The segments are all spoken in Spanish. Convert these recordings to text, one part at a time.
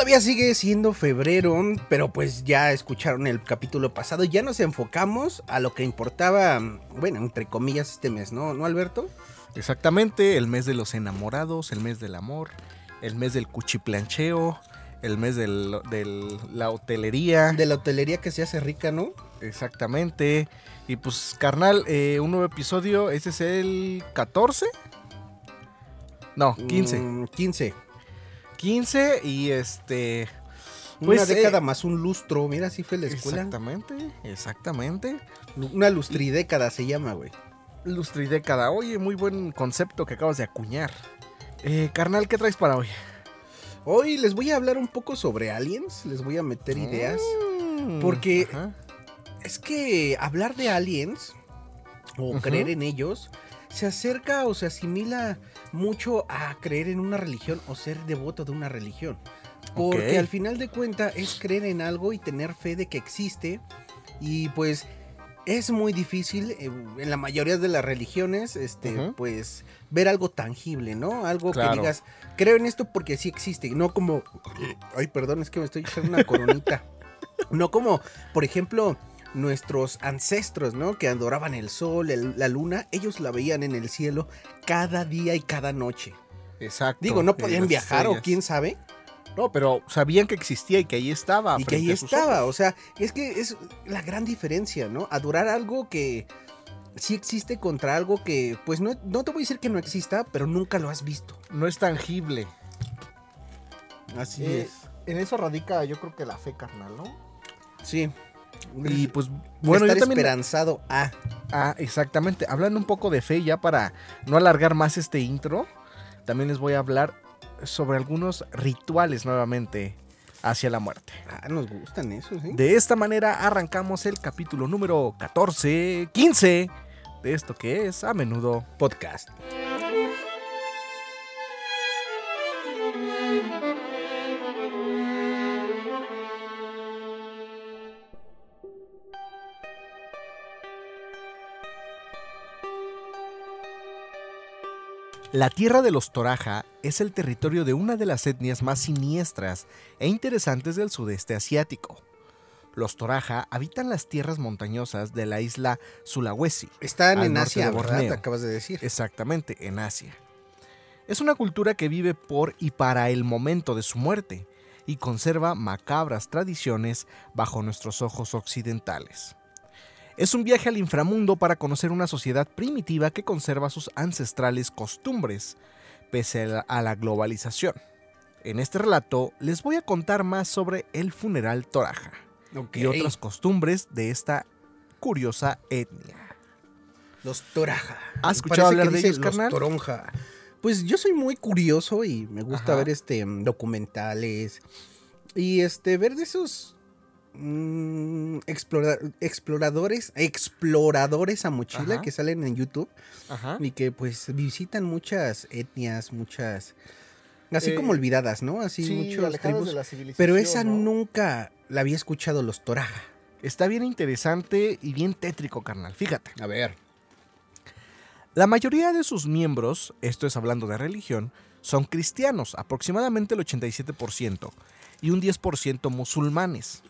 Todavía sigue siendo febrero, pero pues ya escucharon el capítulo pasado. Ya nos enfocamos a lo que importaba, bueno, entre comillas, este mes, ¿no? ¿No, Alberto? Exactamente, el mes de los enamorados, el mes del amor, el mes del cuchiplancheo, el mes de la hotelería. De la hotelería que se hace rica, ¿no? Exactamente. Y pues, carnal, eh, un nuevo episodio, ese es el 14. No, 15. 15. 15 y este... Pues, una década eh, más un lustro, mira, así fue la escuela. Exactamente, exactamente. Una lustridécada se llama, güey. Lustridécada, oye, muy buen concepto que acabas de acuñar. Eh, carnal, ¿qué traes para hoy? Hoy les voy a hablar un poco sobre aliens, les voy a meter ideas. Mm, porque es que hablar de aliens o creer en ellos se acerca o se asimila mucho a creer en una religión o ser devoto de una religión. Porque al final de cuentas es creer en algo y tener fe de que existe. Y pues es muy difícil eh, en la mayoría de las religiones, este, pues ver algo tangible, ¿no? Algo que digas, creo en esto porque sí existe, no como, ay, perdón, es que me estoy echando una coronita. no como, por ejemplo, nuestros ancestros, ¿no? Que adoraban el sol, la luna, ellos la veían en el cielo cada día y cada noche. Exacto. Digo, no podían viajar o quién sabe. No, pero sabían que existía y que ahí estaba. Y que ahí estaba, o sea, es que es la gran diferencia, ¿no? Adorar algo que sí existe contra algo que, pues no, no te voy a decir que no exista, pero nunca lo has visto. No es tangible. Así eh, es. En eso radica yo creo que la fe carnal, ¿no? Sí. Y pues bueno, estar esperanzado a. Ah, exactamente. Hablando un poco de fe ya para no alargar más este intro, también les voy a hablar sobre algunos rituales nuevamente hacia la muerte. Ah, nos gustan esos, ¿eh? De esta manera arrancamos el capítulo número 14, 15 de esto que es a menudo podcast. La tierra de los Toraja es el territorio de una de las etnias más siniestras e interesantes del sudeste asiático. Los Toraja habitan las tierras montañosas de la isla Sulawesi. Están en Asia, ¿verdad? acabas de decir. Exactamente, en Asia. Es una cultura que vive por y para el momento de su muerte y conserva macabras tradiciones bajo nuestros ojos occidentales. Es un viaje al inframundo para conocer una sociedad primitiva que conserva sus ancestrales costumbres, pese a la globalización. En este relato les voy a contar más sobre el funeral Toraja y otras costumbres de esta curiosa etnia. Los Toraja. ¿Has escuchado hablar de ellos, los Toronja. Pues yo soy muy curioso y me gusta ver este documentales y este ver de esos Mm, exploradores, exploradores a mochila que salen en YouTube y que pues visitan muchas etnias, muchas así como eh, olvidadas, ¿no? Así muchos tribus. pero esa nunca la había escuchado los Toraja. Está bien interesante y bien tétrico, carnal. Fíjate. A ver. La mayoría de sus miembros, esto es hablando de religión, son cristianos, aproximadamente el 87%, y un 10% musulmanes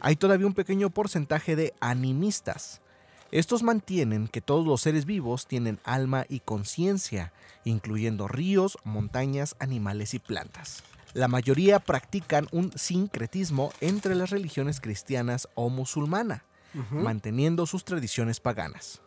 hay todavía un pequeño porcentaje de animistas. Estos mantienen que todos los seres vivos tienen alma y conciencia, incluyendo ríos, montañas, animales y plantas. La mayoría practican un sincretismo entre las religiones cristianas o musulmana, manteniendo sus tradiciones paganas.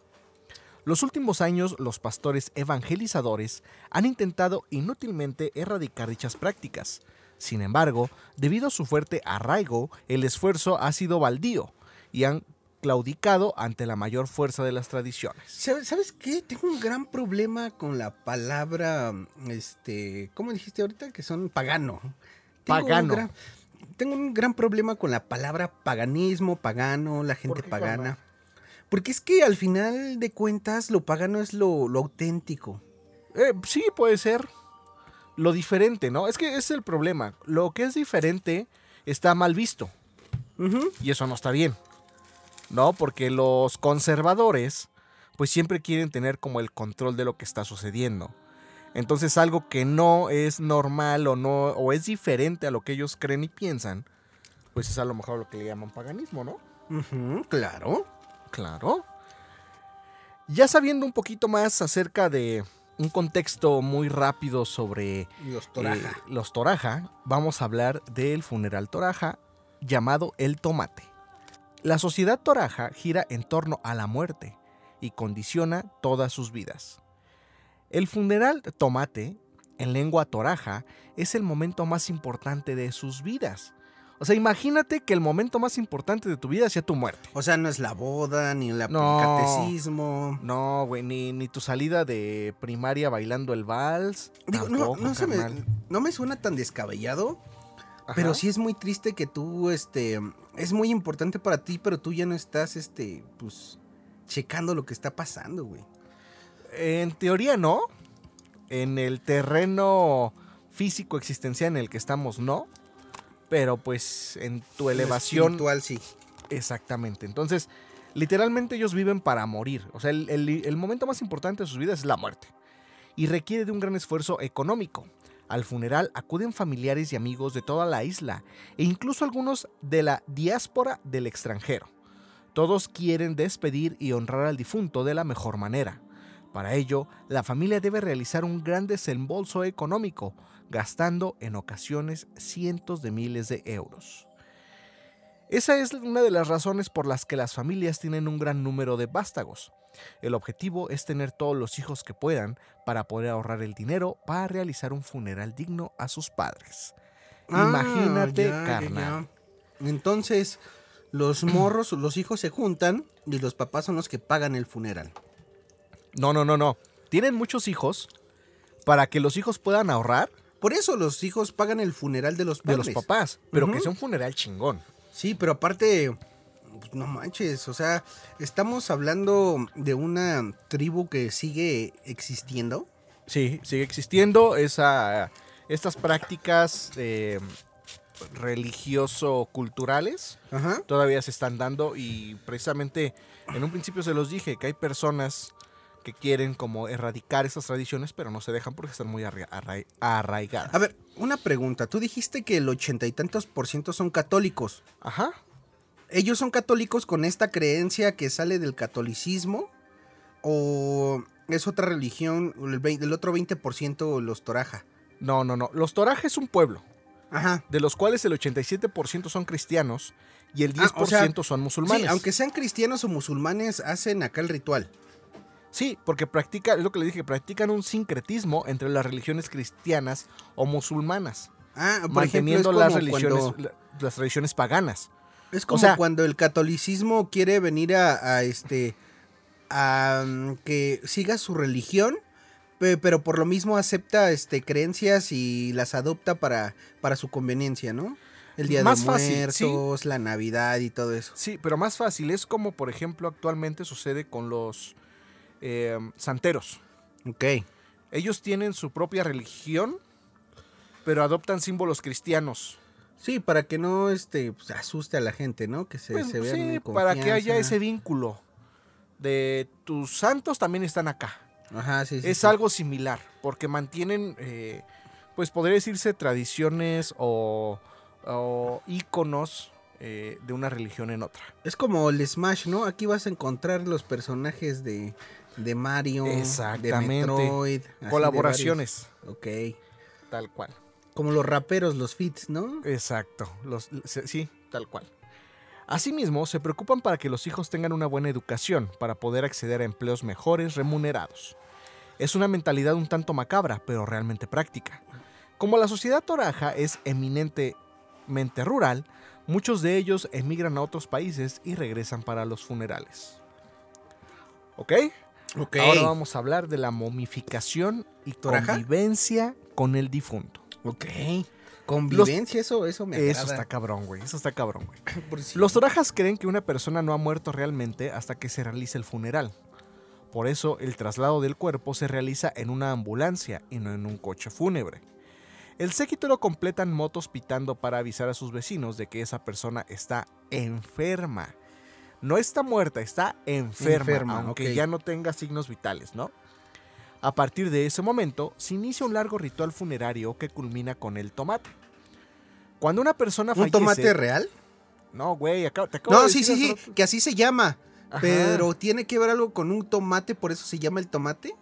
Los últimos años, los pastores evangelizadores han intentado inútilmente erradicar dichas prácticas, sin embargo, debido a su fuerte arraigo, el esfuerzo ha sido baldío y han claudicado ante la mayor fuerza de las tradiciones. ¿Sabes qué? Tengo un gran problema con la palabra, este, ¿cómo dijiste ahorita? Que son pagano. pagano. tengo un gran problema con la palabra paganismo, pagano, la gente pagana. Porque es que al final de cuentas lo pagano es lo, auténtico. Eh, sí, puede ser lo diferente, ¿no? Es que es el problema. Lo que es diferente está mal visto. Y eso no está bien. ¿No? Porque los conservadores, pues siempre quieren tener como el control de lo que está sucediendo. Entonces algo que no es normal o no o es diferente a lo que ellos creen y piensan, pues es a lo mejor lo que le llaman paganismo, ¿no? Claro. Claro. Ya sabiendo un poquito más acerca de un contexto muy rápido sobre Los Toraja. eh, los Toraja, vamos a hablar del funeral Toraja llamado el tomate. La sociedad Toraja gira en torno a la muerte y condiciona todas sus vidas. El funeral tomate, en lengua Toraja, es el momento más importante de sus vidas. O sea, imagínate que el momento más importante de tu vida sea tu muerte. O sea, no es la boda, ni el catecismo. No, güey, ni, ni tu salida de primaria bailando el vals. Digo, no, tampoco, no, se me, no me suena tan descabellado, Ajá. pero sí es muy triste que tú, este, es muy importante para ti, pero tú ya no estás, este, pues, checando lo que está pasando, güey. En teoría no. En el terreno físico existencial en el que estamos no. Pero pues en tu elevación... Espiritual, sí. Exactamente. Entonces, literalmente ellos viven para morir. O sea, el, el- el momento más importante de sus vidas es la muerte. Y requiere de un gran esfuerzo económico. Al funeral acuden familiares y amigos de toda la isla e incluso algunos de la diáspora del extranjero. Todos quieren despedir y honrar al difunto de la mejor manera. Para ello, la familia debe realizar un gran desembolso económico, gastando en ocasiones cientos de miles de euros. Esa es una de las razones por las que las familias tienen un gran número de vástagos. El objetivo es tener todos los hijos que puedan para poder ahorrar el dinero para realizar un funeral digno a sus padres. Imagínate, Ah, ya, ya, carnal. ya. Entonces, los morros, los hijos se juntan y los papás son los que pagan el funeral. No, no, no, no. Tienen muchos hijos para que los hijos puedan ahorrar Por eso los hijos pagan el funeral de los de padres. los papás, pero que sea un funeral chingón. Sí, pero aparte, pues, no manches, o sea, estamos hablando de una tribu que sigue existiendo. Sí, sigue existiendo esa, estas prácticas eh, religioso-culturales. Todavía se están dando y precisamente en un principio se los dije que hay personas que quieren como erradicar esas tradiciones pero no se dejan porque están muy arra- arra- arraigadas. A ver, una pregunta. Tú dijiste que el ochenta y tantos por ciento son católicos. Ajá. ¿Ellos son católicos con esta creencia que sale del catolicismo? ¿O es otra religión, el, vein- el otro 20% los toraja? No, no, no. Los torajes es un pueblo, Ajá. de los cuales el 87% son cristianos y el 10% Ah, o sea, son musulmanes. Sí, aunque sean cristianos o musulmanes, hacen acá el ritual. Sí, porque practica, es lo que le dije, practican un sincretismo entre las religiones cristianas o musulmanas, Ah, por manteniendo las religiones, cuando- las religiones paganas. Es como sea- cuando el catolicismo quiere venir a, a, este a mm, que siga su religión, pe- pero por lo mismo acepta este creencias y las adopta para, para su conveniencia, ¿no? El Día Más de fácil, Muertos, la Navidad y todo eso. Sí, pero más fácil. Es como, por ejemplo, actualmente sucede con los eh, santeros. Ok. Ellos tienen su propia religión, pero adoptan símbolos cristianos. Sí, para que no este pues, asuste a la gente, ¿no? Que se, Pues, se vean sí, en para que haya ese vínculo de tus santos también están acá. Ajá, sí, sí. es sí. algo similar, porque mantienen, eh, pues podría decirse tradiciones o, o íconos eh, de una religión en otra. Es como el Smash, ¿no? Aquí vas a encontrar los personajes de, de Mario, de Exactamente. Metroid. de Colaboraciones, varios. Ok. tal cual. Como los raperos, los fits, ¿no? Exacto, los, sí, tal cual. Asimismo, se preocupan para que los hijos tengan una buena educación para poder acceder a empleos mejores remunerados. Es una mentalidad un tanto macabra, pero realmente práctica. Como la sociedad toraja es eminentemente rural, muchos de ellos emigran a otros países y regresan para los funerales. ¿Ok? Ahora vamos a hablar de la momificación y ¿Toraja? convivencia con el difunto. Ok. Convivencia, eso, eso me agrada. Eso está cabrón, güey. Eso está cabrón, güey. Los torajas creen que una persona no ha muerto realmente hasta que se realice el funeral. Por eso el traslado del cuerpo se realiza en una ambulancia y no en un coche fúnebre. El séquito lo completan motos pitando para avisar a sus vecinos de que esa persona está enferma. No está muerta, está enferma, Enferma, aunque ya no tenga signos vitales, ¿no? A partir de ese momento, se inicia un largo ritual funerario que culmina con el tomate. Cuando una persona ¿Un fallece... tomate real? No, güey, te acabo de No, sí, decir sí, sí, rato- que así se llama. Ajá. Pero tiene que ver algo con un tomate, por eso se llama el tomate.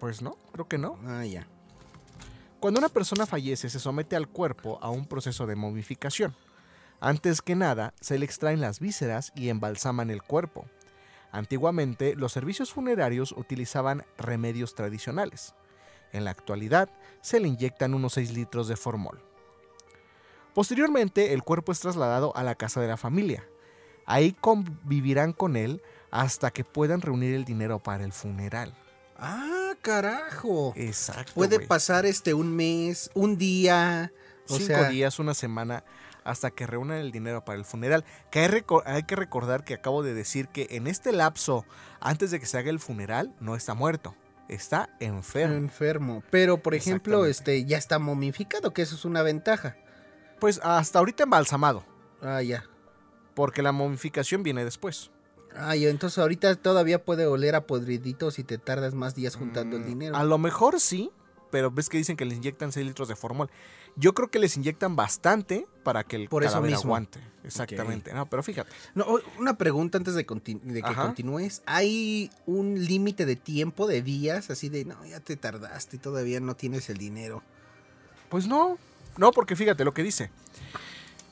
Pues no, creo que no. Ah, ya. Cuando una persona fallece, se somete al cuerpo a un proceso de momificación. Antes que nada, se le extraen las vísceras y embalsaman el cuerpo. Antiguamente, los servicios funerarios utilizaban remedios tradicionales. En la actualidad, se le inyectan unos 6 litros de formol. Posteriormente, el cuerpo es trasladado a la casa de la familia. Ahí convivirán con él hasta que puedan reunir el dinero para el funeral. Ah, carajo. Exacto. Puede pasar este un mes, un día. O cinco sea, días, una semana, hasta que reúnan el dinero para el funeral. Que hay, que recordar que acabo de decir que en este lapso, antes de que se haga el funeral, no está muerto, está enfermo. enfermo. Pero, por ejemplo, este ya está momificado, que eso es una ventaja. Pues hasta ahorita embalsamado, Ah, ya. porque la momificación viene después. Ah, ya. Entonces ahorita todavía puede oler a podridito si te tardas más días juntando el Mm, dinero. A lo mejor sí, pero ves que dicen que les inyectan 6 litros de formol. Yo creo que les inyectan bastante para que el Por eso cadáver mismo. aguante. Exactamente. No, pero fíjate. No, una pregunta antes de, que Ajá. continúes. ¿Hay un límite de tiempo, de días? Así de, no, ya te tardaste y todavía no tienes el dinero. Pues no, no, porque fíjate lo que dice.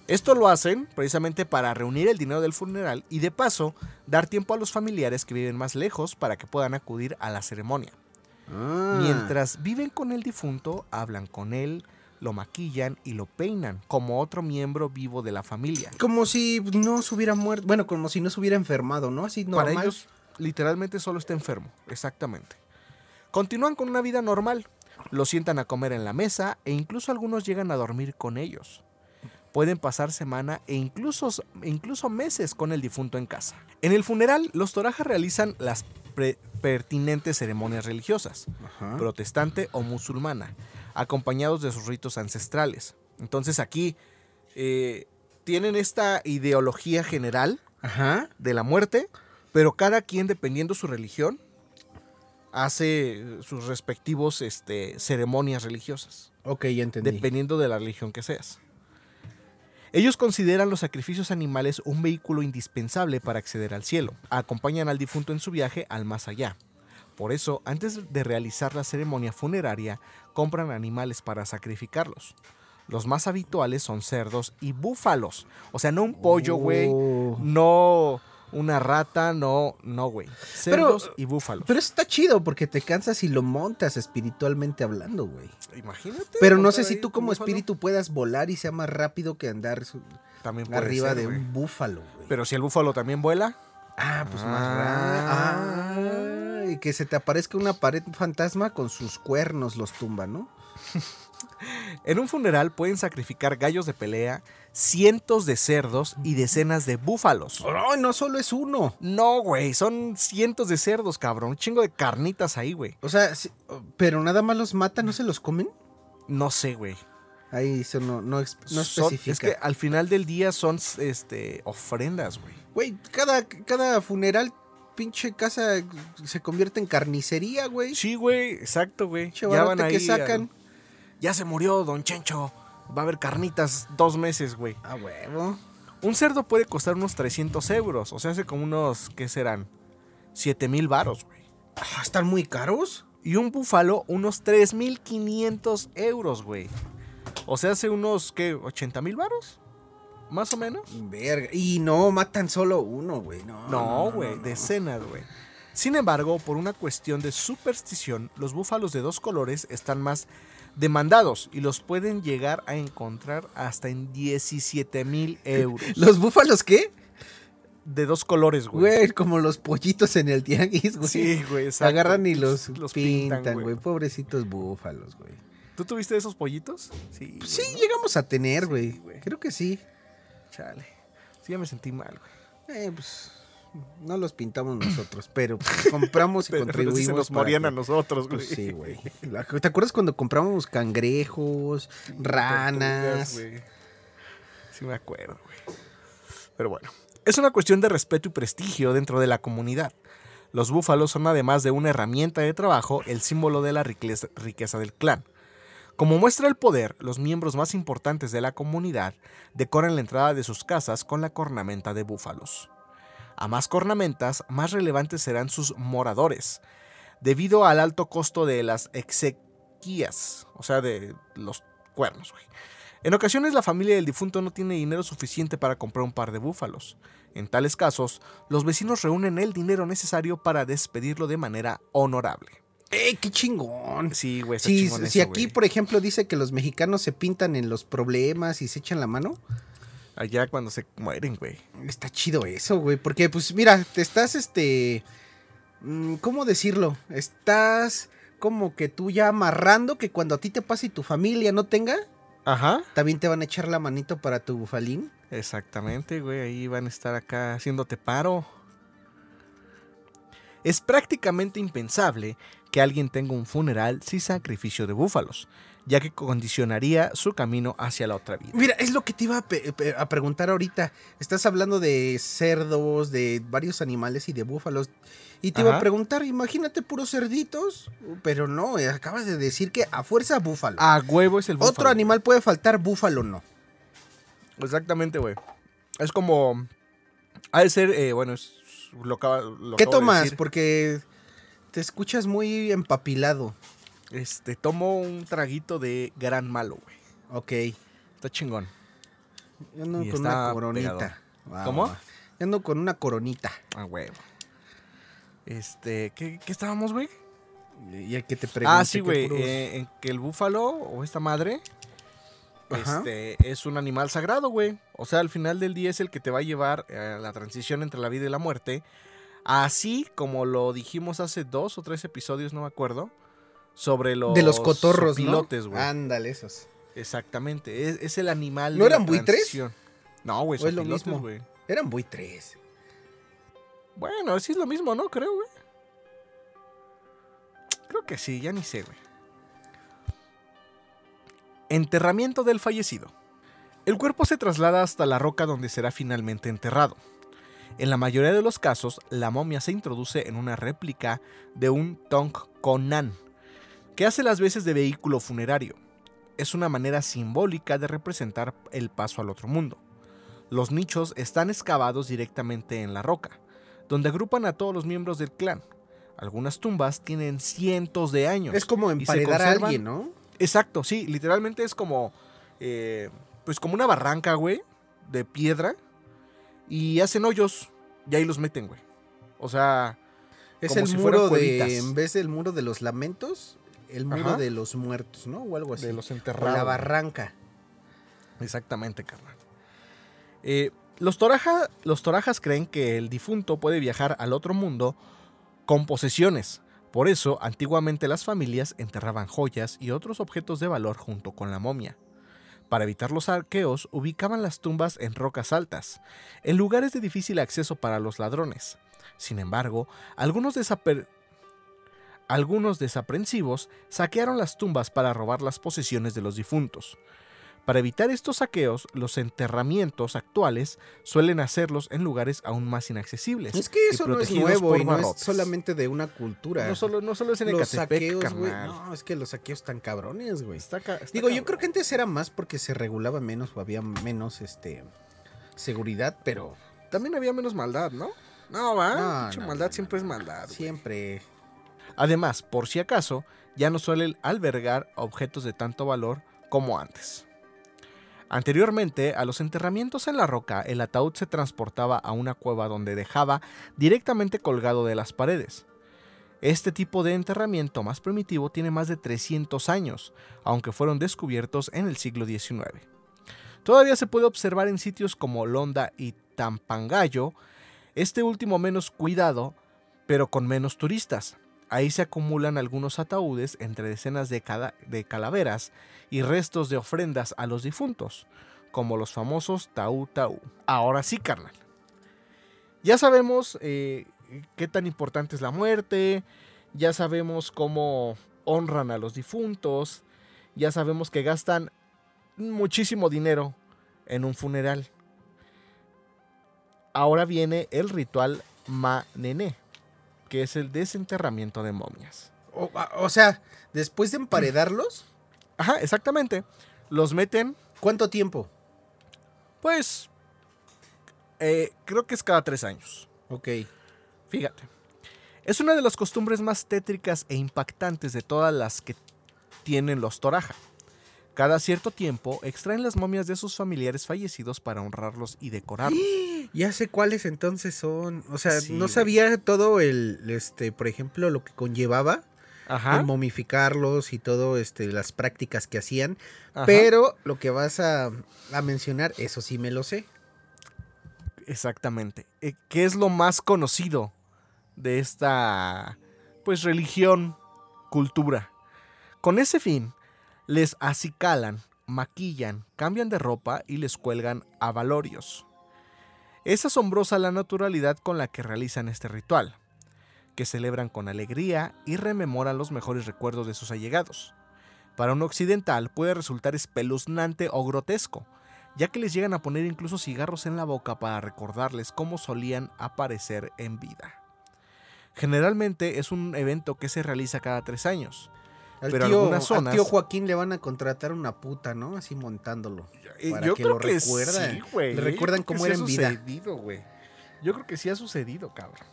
Esto lo hacen precisamente para reunir el dinero del funeral y de paso dar tiempo a los familiares que viven más lejos para que puedan acudir a la ceremonia. Ah. Mientras viven con el difunto, hablan con él, lo maquillan y lo peinan como otro miembro vivo de la familia. Como si no se hubiera muerto. Bueno, como si no se hubiera enfermado, ¿no? Así normal. Para ellos, literalmente solo está enfermo, exactamente. Continúan con una vida normal, lo sientan a comer en la mesa e incluso algunos llegan a dormir con ellos. Pueden pasar semana e incluso, incluso meses con el difunto en casa. En el funeral, los torajas realizan las pertinentes ceremonias religiosas, Ajá. protestante o musulmana, acompañados de sus ritos ancestrales. Entonces aquí eh, tienen esta ideología general Ajá. de la muerte, pero cada quien, dependiendo su religión, hace sus respectivos este, ceremonias religiosas, Ok, ya entendí. dependiendo de la religión que seas. Ellos consideran los sacrificios animales un vehículo indispensable para acceder al cielo. Acompañan al difunto en su viaje al más allá. Por eso, antes de realizar la ceremonia funeraria, compran animales para sacrificarlos. Los más habituales son cerdos y búfalos. O sea, no un pollo, güey. Oh. No una rata, no, no, güey. Cerdos y búfalos. Pero eso está chido porque te cansas y lo montas espiritualmente hablando, güey. Imagínate. Pero no sé si tú como búfalo. espíritu puedas volar y sea más rápido que andar También arriba ser, de un búfalo, güey. Pero si el búfalo también vuela. Ah, pues Ah. más raro. Ah, y que se te aparezca una pared fantasma con sus cuernos los tumba, ¿no? En un funeral pueden sacrificar gallos de pelea, cientos de cerdos y decenas de búfalos. ¡Ay, no solo es uno! No, güey, son cientos de cerdos, cabrón. Un chingo de carnitas ahí, güey. O sea, sí, pero nada más los matan, ¿no se los comen? No sé, güey. Ahí eso no, no, no Son- especifica. es que al final del día son este ofrendas, güey. Güey, cada, cada funeral, pinche casa se convierte en carnicería, güey. Sí, güey, exacto, güey. Ya van que sacan. Ya se murió Don Chencho. Va a haber carnitas dos meses, güey. A huevo. Un cerdo puede costar unos 300 euros. O sea, hace como unos, ¿qué serán? 7 mil varos, güey. Ah, ¿Están muy caros? Y un búfalo, unos 3.500 euros, güey. O sea, hace unos, ¿qué? ¿80 mil varos? Más o menos. Verga. Y no, matan solo uno, güey. No, No, güey, no, no. decenas, güey. Sin embargo, por una cuestión de superstición, los búfalos de dos colores están más demandados y los pueden llegar a encontrar hasta en 17 mil euros. ¿Los búfalos qué? De dos colores, güey. Güey, como los pollitos en el tianguis, güey. Sí, güey, exacto. agarran y los, Los pintan, pintan, güey. güey. Pobrecitos búfalos, güey. ¿Tú tuviste esos pollitos? Sí. Pues sí, llegamos a tener, güey. güey. Creo que sí. Chale. Sí, ya me sentí mal, güey. Eh, pues no los pintamos nosotros, pero pues, compramos y Pero, contribuimos. sí se nos morían que- a nosotros, güey. Pues sí, güey. ¿Te acuerdas cuando comprábamos cangrejos, ranas? Güey. Sí me acuerdo, güey. Pero bueno, es una cuestión de respeto y prestigio dentro de la comunidad. Los búfalos son además de una herramienta de trabajo el símbolo de la riqueza, riqueza del clan. Como muestra el poder, los miembros más importantes de la comunidad decoran la entrada de sus casas con la cornamenta de búfalos. A más cornamentas, más relevantes serán sus moradores, debido al alto costo de las exequias, o sea, de los cuernos. En ocasiones la familia del difunto no tiene dinero suficiente para comprar un par de búfalos. En tales casos, los vecinos reúnen el dinero necesario para despedirlo de manera honorable. ¡Eh, qué chingón! Sí, güey. Si, eso, aquí, por ejemplo, dice que los mexicanos se pintan en los problemas y se echan la mano, Allá cuando se mueren, güey. está chido eso, güey. Porque, pues, mira, te estás, este... mm, ¿Cómo decirlo? Estás como que tú ya amarrando que cuando a ti te pase y tu familia no tenga, Ajá. también te van a echar la manito para tu bufalín. Exactamente, güey. Ahí van a estar acá haciéndote paro. Es prácticamente impensable que alguien tenga un funeral sin sacrificio de búfalos, ya que condicionaría su camino hacia la otra vida. Mira, es lo que te iba a, pe- a preguntar ahorita. Estás hablando de cerdos, de varios animales y de búfalos. Y te iba a preguntar, imagínate puros cerditos. Pero no, eh, acabas de decir que a fuerza búfalo. A huevo es el búfalo. Otro animal puede faltar, búfalo no. Exactamente, güey. Es como. Ha de ser, eh, bueno, es lo, lo ¿Qué de tomas? decir. Porque te escuchas muy empapilado. Este, tomo un traguito de gran malo, güey. Ok. Está chingón. Yo ando Y con una coronita. ¿Cómo? Yo ando con una coronita. A huevo. Este, ¿qué, qué estábamos, güey? Y hay que te pregunte Ah, sí, güey. puros- eh, en que el búfalo o esta madre Ajá. este, es un animal sagrado, güey. O sea, al final del día es el que te va a llevar a la transición entre la vida y la muerte. Así como lo dijimos hace dos o tres episodios, no me acuerdo. Sobre los, de los cotorros, pilotes, ¿no? güey. Ándale, esos. Exactamente. Es, es el animal. ¿No de la eran buitres? No, güey, ¿O son es lo pilotes, mismo? güey. Eran buitres. Bueno, sí es lo mismo, ¿no? Creo, güey. Creo que sí, ya ni sé, güey. Enterramiento del fallecido. El cuerpo se traslada hasta la roca donde será finalmente enterrado. En la mayoría de los casos, la momia se introduce en una réplica de un Tonk Konan, que hace las veces de vehículo funerario. Es una manera simbólica de representar el paso al otro mundo. Los nichos están excavados directamente en la roca donde agrupan a todos los miembros del clan. Algunas tumbas tienen cientos de años. Es como emparedar a alguien, ¿no? Exacto, sí, literalmente es como, eh, pues como una barranca, güey, de piedra, y hacen hoyos y ahí los meten, güey. O sea, Es Como el si muro de, en vez del muro de los lamentos, el muro Ajá. de los muertos, ¿no? O algo así. de los O enterrados. la barranca. Exactamente, carnal. Eh, los, toraja- los torajas creen que el difunto puede viajar al otro mundo con posesiones. Por eso, antiguamente las familias enterraban joyas y otros objetos de valor junto con la momia. Para evitar los arqueos, ubicaban las tumbas en rocas altas, en lugares de difícil acceso para los ladrones. Sin embargo, algunos, desaper- algunos desaprensivos saquearon las tumbas para robar las posesiones de los difuntos. Para evitar estos saqueos, los enterramientos actuales suelen hacerlos en lugares aún más inaccesibles. Es que eso no es nuevo y no es solamente de una cultura. No solo, no solo es en los Ecatepec, saqueos, güey. No, es que los saqueos están cabrones, güey. Está ca- está Digo, yo creo que antes era más porque se regulaba menos o había menos este seguridad, pero También había menos maldad, ¿no? No, va. No, maldad no, siempre es maldad. siempre Además, por si acaso, ya no suelen albergar objetos de tanto valor como antes. Anteriormente, a los enterramientos en la roca, el ataúd se transportaba a una cueva donde dejaba directamente colgado de las paredes. Este tipo de enterramiento más primitivo tiene más de 300 años, aunque fueron descubiertos en el siglo XIX. Todavía se puede observar en sitios como Londa y Tampangayo, este último menos cuidado, pero con menos turistas. Ahí se acumulan algunos ataúdes entre decenas de, de calaveras y restos de ofrendas a los difuntos, como los famosos Tau Tau. Ahora sí, carnal. Ya sabemos eh, qué tan importante es la muerte, ya sabemos cómo honran a los difuntos, ya sabemos que gastan muchísimo dinero en un funeral. Ahora viene el ritual Ma Nené. Que es el desenterramiento de momias. O, o sea, después de emparedarlos. Ajá, exactamente. Los meten. ¿Cuánto tiempo? Pues. eh, creo que es cada tres años. Ok. Fíjate. Es una de las costumbres más tétricas e impactantes de todas las que tienen los Toraja. Cada cierto tiempo extraen las momias de sus familiares fallecidos para honrarlos y decorarlos. Ya sé cuáles entonces son. O sea, Sí, no güey. sabía todo el, este, por ejemplo, lo que conllevaba Ajá. el momificarlos y todo, este, las prácticas que hacían. ajá. Pero lo que vas a, a mencionar, eso sí me lo sé. Exactamente. Eh, ¿Qué es lo más conocido de esta, pues, religión, cultura? Con ese fin, les acicalan, maquillan, cambian de ropa y les cuelgan avalorios. Es asombrosa la naturalidad con la que realizan este ritual, que celebran con alegría y rememoran los mejores recuerdos de sus allegados. Para un occidental puede resultar espeluznante o grotesco, ya que les llegan a poner incluso cigarros en la boca para recordarles cómo solían aparecer en vida. Generalmente es un evento que se realiza cada tres años. Al, Pero tío, algunas al zonas- tío Joaquín le van a contratar una puta, ¿no? Así montándolo. Eh, Para Yo que creo lo que recuerdan. sí. Le recuerdan cómo sí era ha en vida. sucedido. Yo creo que sí ha sucedido, cabrón.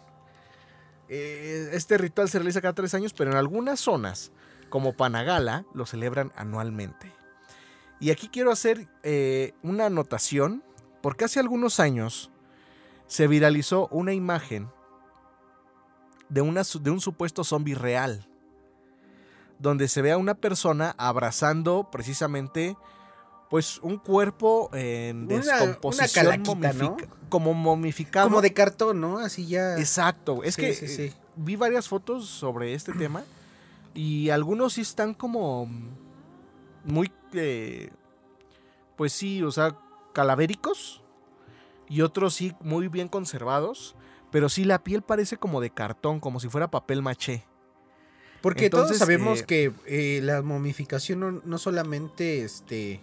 Eh, este ritual se realiza cada tres años, pero en algunas zonas, como Panagala, lo celebran anualmente. Y aquí quiero hacer eh, una anotación, porque hace algunos años se viralizó una imagen de, una de un supuesto zombie real, donde se ve a una persona abrazando precisamente pues un cuerpo en Una- una descomposición como momificado. Como de cartón, ¿no? Así ya. Exacto, es Sí, que sí, eh, vi varias fotos sobre este tema y algunos sí están como muy, eh, pues sí, o sea, calavéricos y otros sí muy bien conservados, pero sí la piel parece como de cartón, como si fuera papel maché. Porque todos sabemos eh, que eh, la momificación no, no solamente este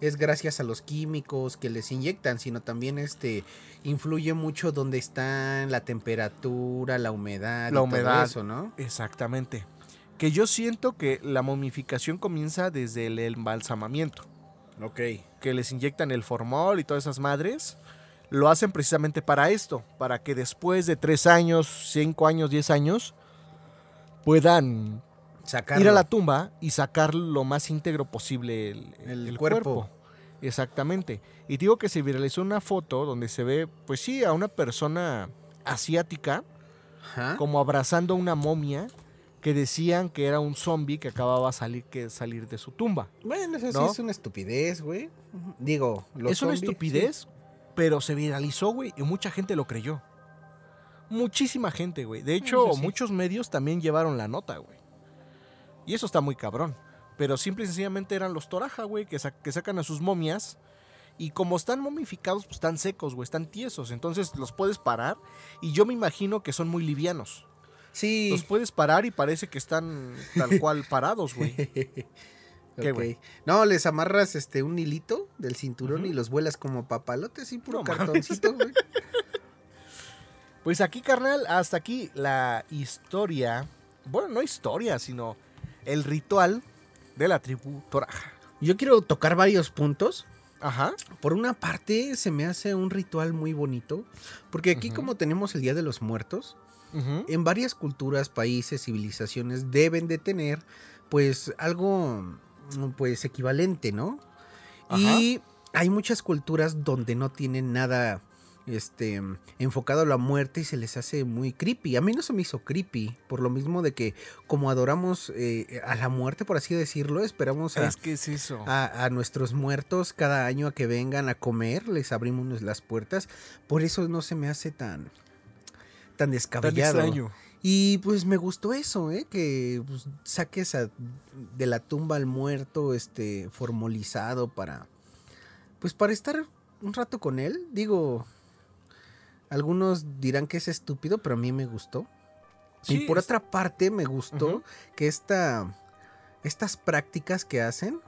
es gracias a los químicos que les inyectan, sino también este influye mucho donde están la temperatura, la humedad, La y todo humedad. eso, ¿no? Exactamente. Que yo siento que la momificación comienza desde el embalsamamiento. Ok. que les inyectan el formol y todas esas madres, lo hacen precisamente para esto, para que después de tres años, cinco años, diez años, puedan Sacarlo. ir a la tumba y sacar lo más íntegro posible el, El el cuerpo. Exactamente. Y digo que se viralizó una foto donde se ve, pues sí, a una persona asiática como abrazando una momia que decían que era un zombie que acababa de salir, que salir de su tumba. Bueno, eso ¿No? sí es una estupidez, güey. Digo, los es una estupidez, pero se viralizó, güey, y mucha gente lo creyó. Muchísima gente, güey. De hecho, sí. muchos medios también llevaron la nota, güey. Y eso está muy cabrón. Pero simple y sencillamente eran los Toraja, güey, que, sa- que sacan a sus momias. Y como están momificados, pues están secos, güey, están tiesos. Entonces los puedes parar. Y yo me imagino que son muy livianos. Sí. Los puedes parar y parece que están tal cual parados, güey. ¿Qué, güey? No, les amarras este un hilito del cinturón y los vuelas como papalotes y puro No cartoncito, güey. Pues aquí, carnal, hasta aquí la historia. Bueno, no historia, sino el ritual de la tribu Toraja. Yo quiero tocar varios puntos. Ajá. Por una parte, se me hace un ritual muy bonito. Porque aquí, como tenemos el Día de los Muertos, en varias culturas, países, civilizaciones deben de tener, pues, algo, mm, pues, equivalente, ¿no? Y hay muchas culturas donde no tienen nada, este, enfocado a la muerte y se les hace muy creepy. A mí no se me hizo creepy, por lo mismo de que como adoramos eh, a la muerte, por así decirlo, esperamos a, Es que es eso. a, a nuestros muertos cada año a que vengan a comer, les abrimos las puertas. Por eso no se me hace tan, tan descabellado. Y pues me gustó eso, ¿eh? Que pues, saques a- de la tumba al muerto, este, formalizado para, pues para estar un rato con él. Digo, algunos dirán que es estúpido, pero a mí me gustó. y por es- otra parte me gustó que esta, estas prácticas que hacen,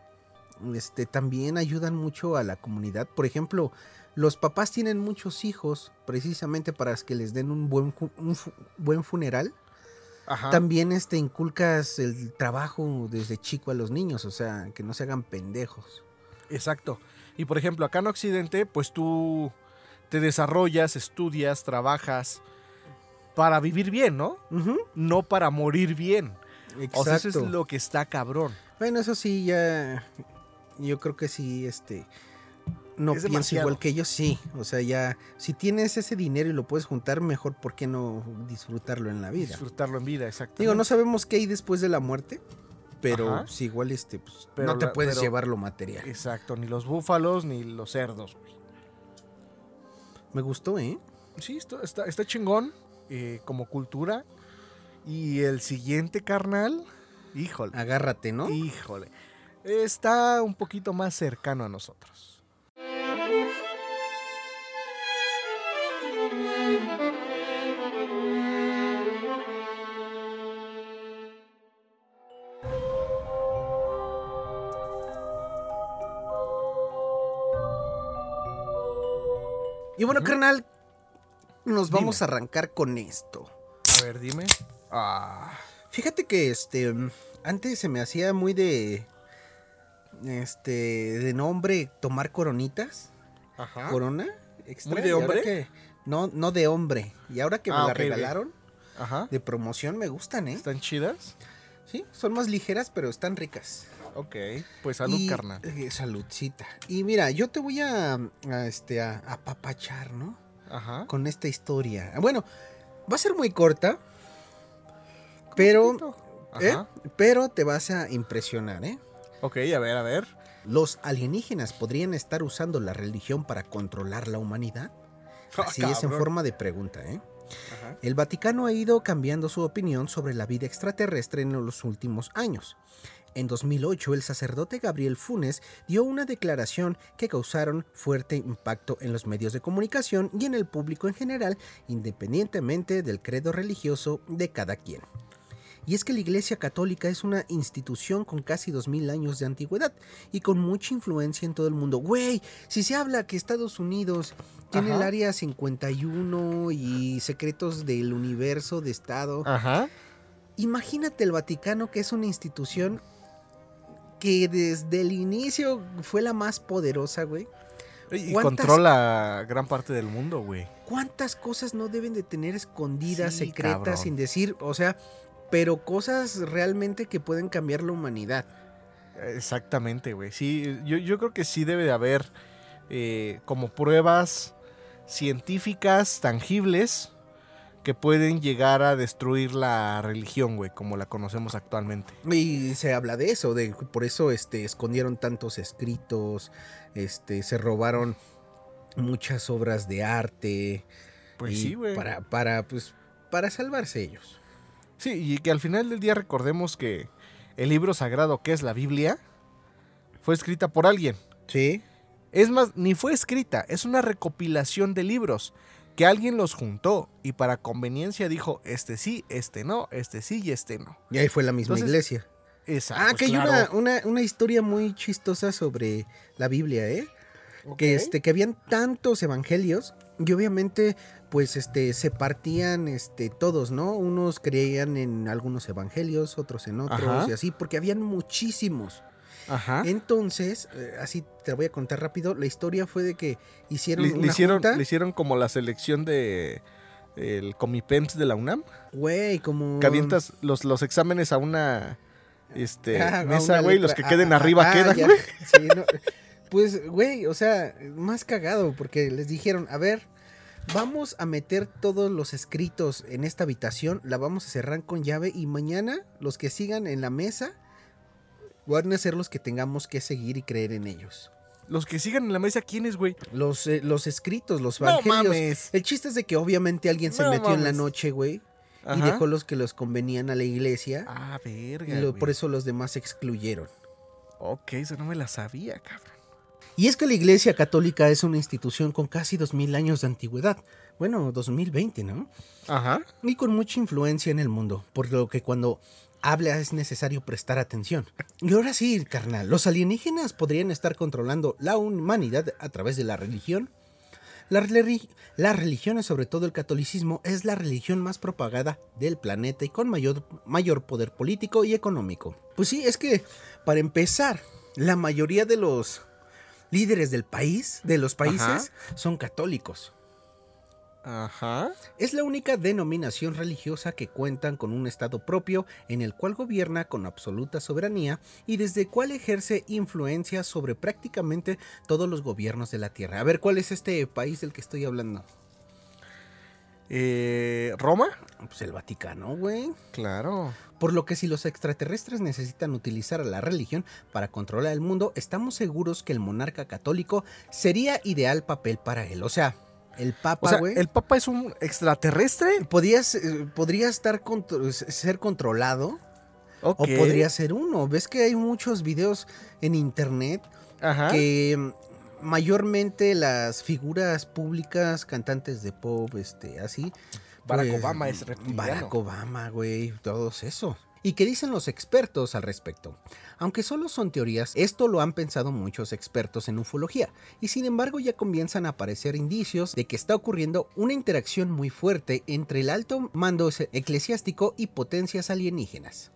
este, también ayudan mucho a la comunidad. Por ejemplo, los papás tienen muchos hijos precisamente para que les den un buen, un buen funeral. También este, inculcas el trabajo desde chico a los niños, o sea, que no se hagan pendejos. Exacto. Y por ejemplo, acá en Occidente, pues tú te desarrollas, estudias, trabajas para vivir bien, ¿no? No para morir bien. Exacto. O sea, eso es lo que está cabrón. Bueno, eso sí, ya. Yo creo que sí, este no pienso igual que ellos, sí. O sea, ya, si tienes ese dinero y lo puedes juntar, mejor, ¿por qué no disfrutarlo en la vida? Disfrutarlo en vida, exacto. Digo, no sabemos qué hay después de la muerte, pero igual este, pues, no te puedes llevar lo material. Exacto, ni los búfalos ni los cerdos, Me gustó, ¿eh? Sí, está, está chingón eh, como cultura. Y el siguiente carnal, híjole. Agárrate, ¿no? Híjole. Está un poquito más cercano a nosotros. Y bueno, carnal, nos vamos a arrancar con esto. A ver, dime. Ah. Fíjate que este antes se me hacía muy de este de nombre tomar coronitas. Ajá. Corona extra. ¿Muy de hombre? no, no de hombre. Y ahora que me ah, la regalaron Ajá. de promoción me gustan, ¿eh? ¿Están chidas? Sí, son más ligeras, pero están ricas. Ok, pues salud, carnal. Eh, saludcita. Y mira, yo te voy a, este, a, apapachar, ¿no? Ajá. Con esta historia. Bueno, va a ser muy corta, pero, ¿eh? pero te vas a impresionar, ¿eh? Ok, a ver, a ver. ¿Los alienígenas podrían estar usando la religión para controlar la humanidad? Ah, Así es en forma de pregunta, ¿eh? El Vaticano ha ido cambiando su opinión sobre la vida extraterrestre en los últimos años. En 2008, el sacerdote Gabriel Funes dio una declaración que causaron fuerte impacto en los medios de comunicación y en el público en general, independientemente del credo religioso de cada quien. Y es que la Iglesia Católica es una institución con casi 2000 años de antigüedad y con mucha influencia en todo el mundo. Güey, si se habla que Estados Unidos tiene el área 51 y secretos del universo de Estado. Imagínate el Vaticano que es una institución que desde el inicio fue la más poderosa, güey. Y controla gran parte del mundo, güey. ¿Cuántas cosas no deben de tener escondidas, secretas, sin decir? O sea, pero cosas realmente que pueden cambiar la humanidad. Exactamente, güey. Sí, yo, creo que sí debe de haber eh, como pruebas científicas tangibles que pueden llegar a destruir la religión, güey, como la conocemos actualmente. Y se habla de eso, de por eso este escondieron tantos escritos, este se robaron muchas obras de arte. Pues sí, güey. Para para pues para salvarse ellos. Sí, y que al final del día recordemos que el libro sagrado que es la Biblia fue escrita por alguien. Sí. Es más, ni fue escrita, es una recopilación de libros que alguien los juntó y para conveniencia dijo, este sí, este no, este sí y este no. Y ahí fue la misma iglesia. Exacto. Ah, que hay una, historia muy chistosa sobre la Biblia, ¿eh? Que, este, que habían tantos evangelios y obviamente pues este se partían este todos, ¿no? Unos creían en algunos evangelios, otros en otros y así, porque habían muchísimos. Ajá. Entonces, eh, así te voy a contar rápido. La historia fue de que hicieron una hicieron, Le hicieron como la selección de el Comipems de la UNAM. Güey, como. Que avientas los, los exámenes a una este, ah, mesa, güey. Los que queden ah, arriba ah, quedan, güey. Sí, Pues, güey, o sea, más cagado, porque les dijeron, a ver, vamos a meter todos los escritos en esta habitación, la vamos a cerrar con llave y mañana los que sigan en la mesa van a ser los que tengamos que seguir y creer en ellos. Los que sigan en la mesa, ¿quiénes, güey? Los, eh, los escritos, los evangelios. El chiste es de que obviamente alguien se metió en la noche, güey. Y dejó los que los convenían a la iglesia. Ah, verga. Y por eso los demás se excluyeron. Ok, eso no me la sabía, cabrón. Y es que la Iglesia Católica es una institución con casi 2000 años de antigüedad. Bueno, 2020, ¿no? Ajá. Y con mucha influencia en el mundo, por lo que cuando habla es necesario prestar atención. Y ahora sí, carnal, ¿los alienígenas podrían estar controlando la humanidad a través de la religión? Las, las, religiones, sobre todo el catolicismo, es la religión más propagada del planeta y con mayor, mayor poder político y económico. Pues sí, es que, para empezar, la mayoría de los líderes del país, de los países, son católicos. Ajá. Es la única denominación religiosa que cuentan con un Estado propio en el cual gobierna con absoluta soberanía y desde el cual ejerce influencia sobre prácticamente todos los gobiernos de la Tierra. A ver, ¿cuál es este país del que estoy hablando? Eh, ¿Roma? Pues el Vaticano, güey. Claro. Por lo que si los extraterrestres necesitan utilizar a la religión para controlar el mundo, estamos seguros que el monarca católico sería ideal papel para él. O sea, el Papa, güey. ¿El Papa es un extraterrestre? Podías, eh, podría estar ser controlado. O podría ser uno. Ves que hay muchos videos en internet que mm, mayormente las figuras públicas, cantantes de pop, este, así. Barack pues, Obama es reptiliano. Barack Obama, güey, todos eso. ¿Y qué dicen los expertos al respecto? Aunque solo son teorías, esto lo han pensado muchos expertos en ufología, y sin embargo ya comienzan a aparecer indicios de que está ocurriendo una interacción muy fuerte entre el alto mando eclesiástico y potencias alienígenas.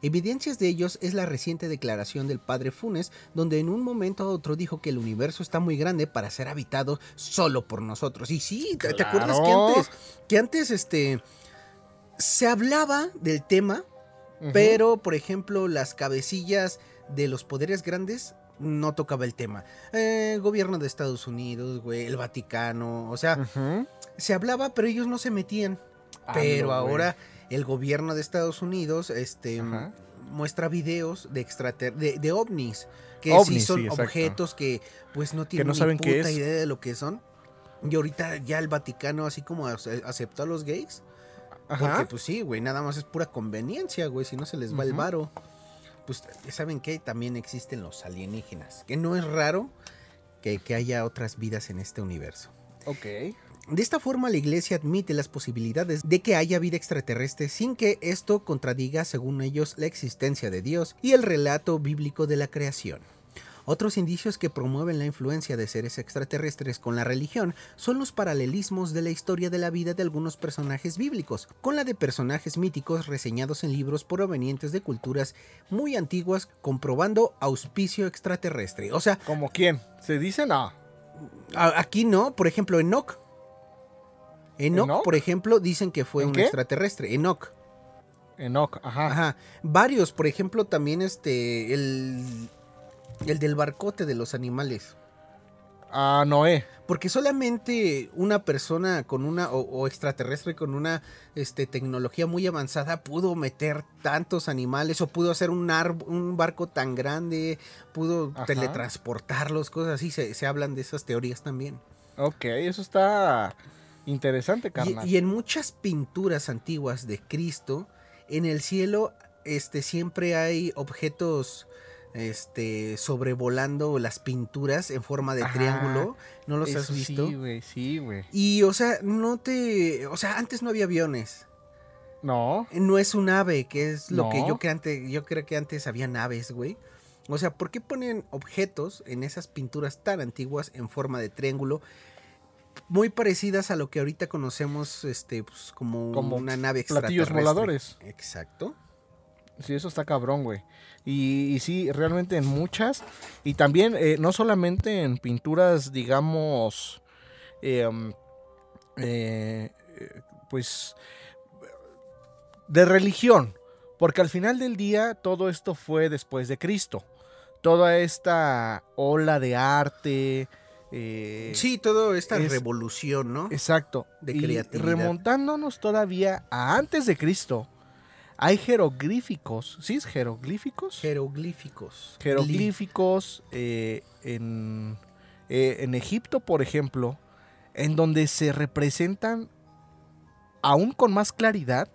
Evidencias de ellos es la reciente declaración del padre Funes, donde en un momento a otro dijo que el universo está muy grande para ser habitado solo por nosotros. Y sí, ¿te, acuerdas que antes, que antes este, se hablaba del tema, pero, por ejemplo, las cabecillas de los poderes grandes no tocaba el tema. Eh, gobierno de Estados Unidos, güey, el Vaticano, o sea, se hablaba, pero ellos no se metían. Ah, pero ahora el gobierno de Estados Unidos, este, muestra videos de extrater de, de ovnis, que sí son objetos que, pues, no tienen ni puta idea de lo que son. Y ahorita ya el Vaticano, así como aceptó a los gays, porque pues sí, güey, nada más es pura conveniencia, güey, si no se les va el varo. Pues saben que también existen los alienígenas, que no es raro que, que haya otras vidas en este universo. Ok. De esta forma la iglesia admite las posibilidades de que haya vida extraterrestre sin que esto contradiga, según ellos, la existencia de Dios y el relato bíblico de la creación. Otros indicios que promueven la influencia de seres extraterrestres con la religión son los paralelismos de la historia de la vida de algunos personajes bíblicos, con la de personajes míticos reseñados en libros provenientes de culturas muy antiguas comprobando auspicio extraterrestre. O sea... ¿Como quién? ¿Se dice no? Aquí no, por ejemplo, Enoch. Enoch, por ejemplo, dicen que fue un extraterrestre. Enoch. Enoch, ajá. Ajá. Varios, por ejemplo, también este, el el del barcote de los animales. Ah, Noé. Porque solamente una persona con una, o, extraterrestre con una este, tecnología muy avanzada pudo meter tantos animales, o pudo hacer un, un barco tan grande, pudo teletransportarlos, cosas así. Se, hablan de esas teorías también. Ok, eso está interesante, carnal. Y, y en muchas pinturas antiguas de Cristo, en el cielo, este, siempre hay objetos este sobrevolando las pinturas en forma de triángulo. ¿No los has visto? Sí, güey, sí, güey. Y o sea, no te, o sea, antes no había aviones. No. No es un ave, que es lo que yo antes yo creo que antes había naves, güey. O sea, ¿por qué ponen objetos en esas pinturas tan antiguas en forma de triángulo? Muy parecidas a lo que ahorita conocemos este pues, como, como una nave extraterrestre. Platillos voladores. Exacto. Sí, eso está cabrón, güey. Y, sí, realmente en muchas. Y también, eh, no solamente en pinturas, digamos, em, eh, pues, de religión. Porque al final del día todo esto fue después de Cristo. Toda esta ola de arte. Eh, sí, toda esta revolución, ¿no? Exacto. De creatividad. remontándonos todavía a antes de Cristo hay jeroglíficos, ¿sí es jeroglíficos? Jeroglíficos. Jeroglíficos eh, en, eh, en Egipto, por ejemplo, en donde se representan aún con más claridad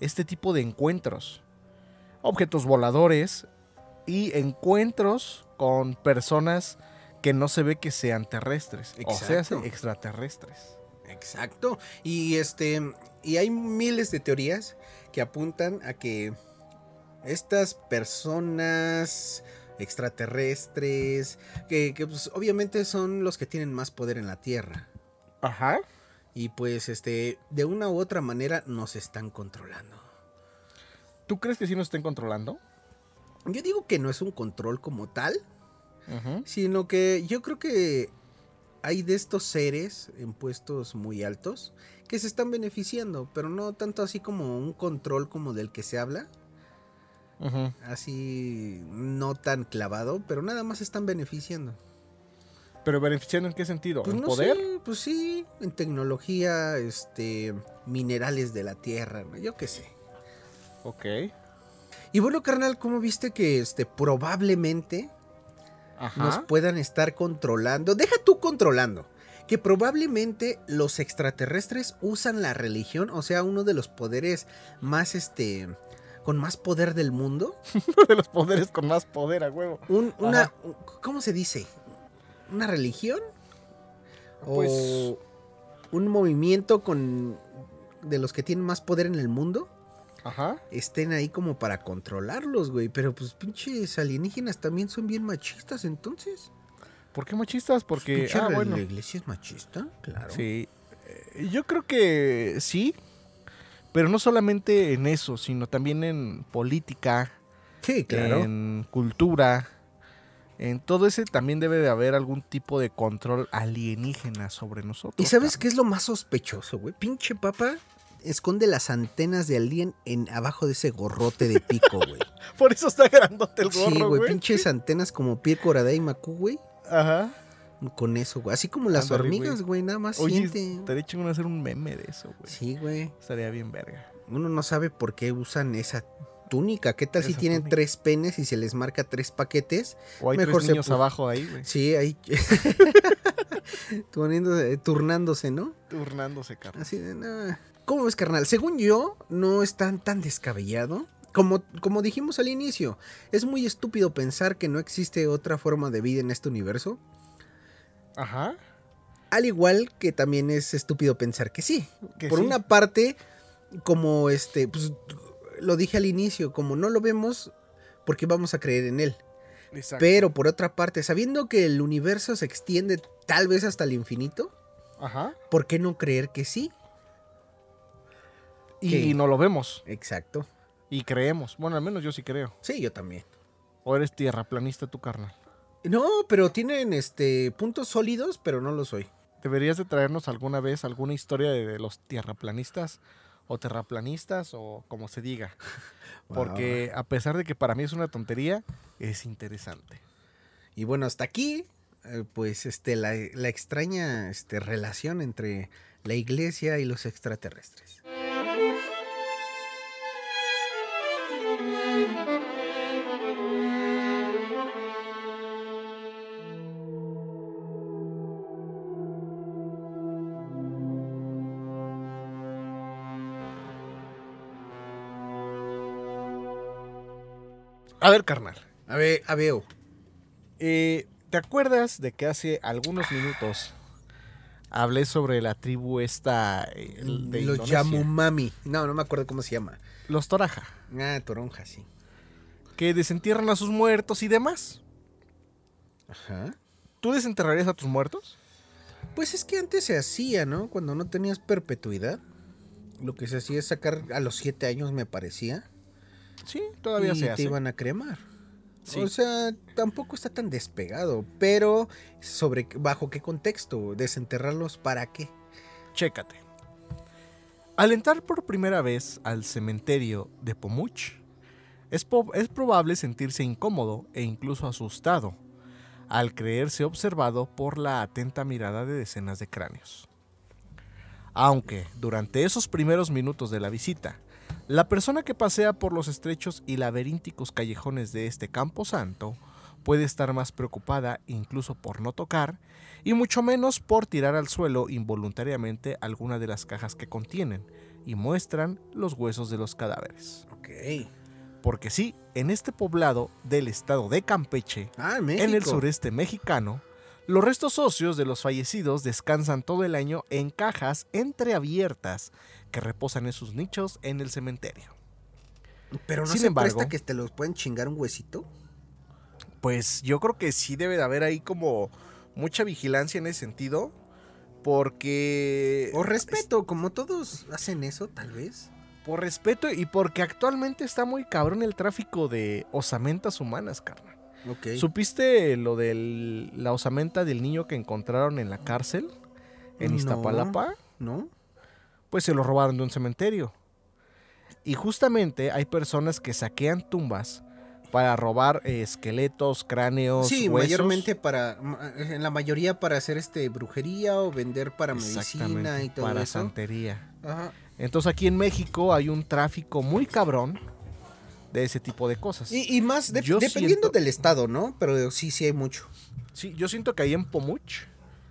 este tipo de encuentros. Objetos voladores y encuentros con personas que no se ve que sean terrestres, o sea, extraterrestres. Exacto. Y este y hay miles de teorías que apuntan a que estas personas extraterrestres, que, pues, obviamente son los que tienen más poder en la Tierra. Ajá. Y pues, este, de una u otra manera nos están controlando. ¿Tú crees que sí nos estén controlando? Yo digo que no es un control como tal, sino que yo creo que hay de estos seres en puestos muy altos que se están beneficiando, pero no tanto así como un control como del que se habla, así no tan clavado, pero nada más se están beneficiando. ¿Pero beneficiando en qué sentido? Pues ¿En no poder? sé, pues sí, en tecnología, este, minerales de la tierra, yo qué sé. Ok. Y bueno, carnal, ¿cómo viste que este probablemente Ajá. nos puedan estar controlando? Deja tú controlando. Que probablemente los extraterrestres usan la religión, o sea, uno de los poderes más, este, con más poder del mundo. Uno de los poderes con más poder, a huevo. Un- una, Ajá. ¿cómo se dice? ¿Una religión? Pues- ¿O un movimiento con de los que tienen más poder en el mundo? Ajá. estén ahí como para controlarlos, güey. Pero pues pinches alienígenas también son bien machistas, entonces. ¿Por qué machistas? Porque. Ah, bueno. La iglesia es machista, claro. Sí. Eh, Yo creo que sí. Pero no solamente en eso, sino también en política, Sí, claro. en cultura. En todo ese también debe de haber algún tipo de control alienígena sobre nosotros. ¿Y sabes cabrón. qué es lo más sospechoso, güey? Pinche papa esconde las antenas de alien en abajo de ese gorrote de pico, güey. Por eso está grandote el gorro, sí, güey, pinches antenas como Pierre Coraday y Macu, güey. Ajá. Con eso, güey. Así como las hormigas, güey, nada más Oye, siente. estaría chingón hacer un meme de eso, güey. Sí, güey. Estaría bien verga. Uno no sabe por qué usan esa túnica. ¿Qué tal si tienen túnica. tres penes y se les marca tres paquetes? O hay Mejor tres se niños pu- abajo ahí, güey. Sí, ahí. Poniéndose- turnándose, ¿no? Turnándose, carnal. Así de, no. ¿Cómo ves, carnal? Según yo, no es tan, tan descabellado. Como, como dijimos al inicio, es muy estúpido pensar que no existe otra forma de vida en este universo. Ajá. Al igual que también es estúpido pensar que sí. Que Por sí. una parte, como este, pues lo dije al inicio, como no lo vemos, porque vamos a creer en él. Exacto. Pero por otra parte, sabiendo que el universo se extiende tal vez hasta el infinito, Ajá. ¿por qué no creer que sí? Y no lo vemos. Exacto. Y creemos. Bueno, al menos yo sí creo. Sí, yo también. O eres tierraplanista tu carnal. No, pero tienen este puntos sólidos, pero no lo soy. Deberías de traernos alguna vez alguna historia de, de los tierraplanistas o terraplanistas o como se diga. Porque a pesar de que para mí es una tontería, es interesante. Y bueno, hasta aquí, eh, pues este, la, la extraña este, relación entre la iglesia y los extraterrestres. A ver, carnal. A ver, a veo. eh, ¿Te acuerdas de que hace algunos minutos hablé sobre la tribu esta eh, de Los? Yamumami. No, no me acuerdo cómo se llama. Los Toraja. Ah, toronja, sí. Que desentierran a sus muertos y demás. Ajá. ¿Tú desenterrarías a tus muertos? Pues es que antes se hacía, ¿no? Cuando no tenías perpetuidad. Lo que se hacía es sacar a los siete años, me parecía. Sí, todavía y se te hace. iban a cremar. Sí. O sea, tampoco está tan despegado. Pero, sobre ¿bajo qué contexto? ¿Desenterrarlos para qué? Chécate. Al entrar por primera vez al cementerio de Pomuch, es, po- es probable sentirse incómodo e incluso asustado al creerse observado por la atenta mirada de decenas de cráneos. Aunque durante esos primeros minutos de la visita, la persona que pasea por los estrechos y laberínticos callejones de este campo santo puede estar más preocupada incluso por no tocar y mucho menos por tirar al suelo involuntariamente alguna de las cajas que contienen y muestran los huesos de los cadáveres. Ok. Porque sí, en este poblado del estado de Campeche, Ah, en el sureste mexicano, los restos óseos de los fallecidos descansan todo el año en cajas entreabiertas que reposan en sus nichos en el cementerio. Pero no Sin se embargo- presta que te los pueden chingar un huesito. Pues yo creo que sí debe de haber ahí como mucha vigilancia en ese sentido. Porque... O respeto, como todos hacen eso, tal vez. Por respeto y porque actualmente está muy cabrón el tráfico de osamentas humanas, carnal. Ok. ¿Supiste lo de la osamenta del niño que encontraron en la cárcel? En No. Iztapalapa. ¿No? Pues se lo robaron de un cementerio. Y justamente hay personas que saquean tumbas para robar eh, esqueletos, cráneos, Sí, huesos. mayormente para, en la mayoría para hacer este brujería o vender para medicina y todo para eso. santería. Ajá. Entonces aquí en México hay un tráfico muy cabrón de ese tipo de cosas. Y, y más, de- dependiendo siento- del estado, ¿no? Pero sí, sí hay mucho. Sí, yo siento que ahí en Pomuch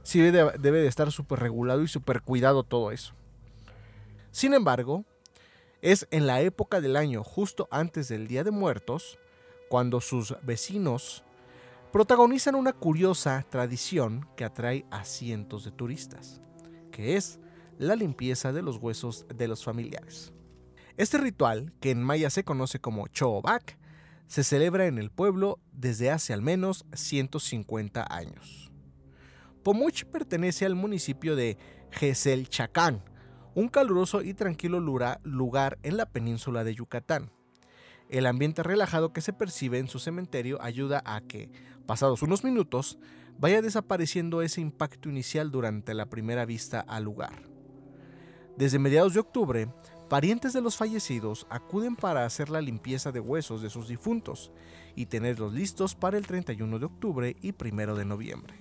sí debe, debe de estar súper regulado y súper cuidado todo eso. Sin embargo, es en la época del año justo antes del Día de Muertos cuando sus vecinos protagonizan una curiosa tradición que atrae a cientos de turistas, que es la limpieza de los huesos de los familiares. Este ritual, que en maya se conoce como Choobak, se celebra en el pueblo desde hace al menos 150 años. Pomuch pertenece al municipio de Geselchacán, un caluroso y tranquilo lugar en la península de Yucatán. El ambiente relajado que se percibe en su cementerio ayuda a que, pasados unos minutos, vaya desapareciendo ese impacto inicial durante la primera vista al lugar. Desde mediados de octubre, parientes de los fallecidos acuden para hacer la limpieza de huesos de sus difuntos y tenerlos listos para el 31 de octubre y 1 de noviembre,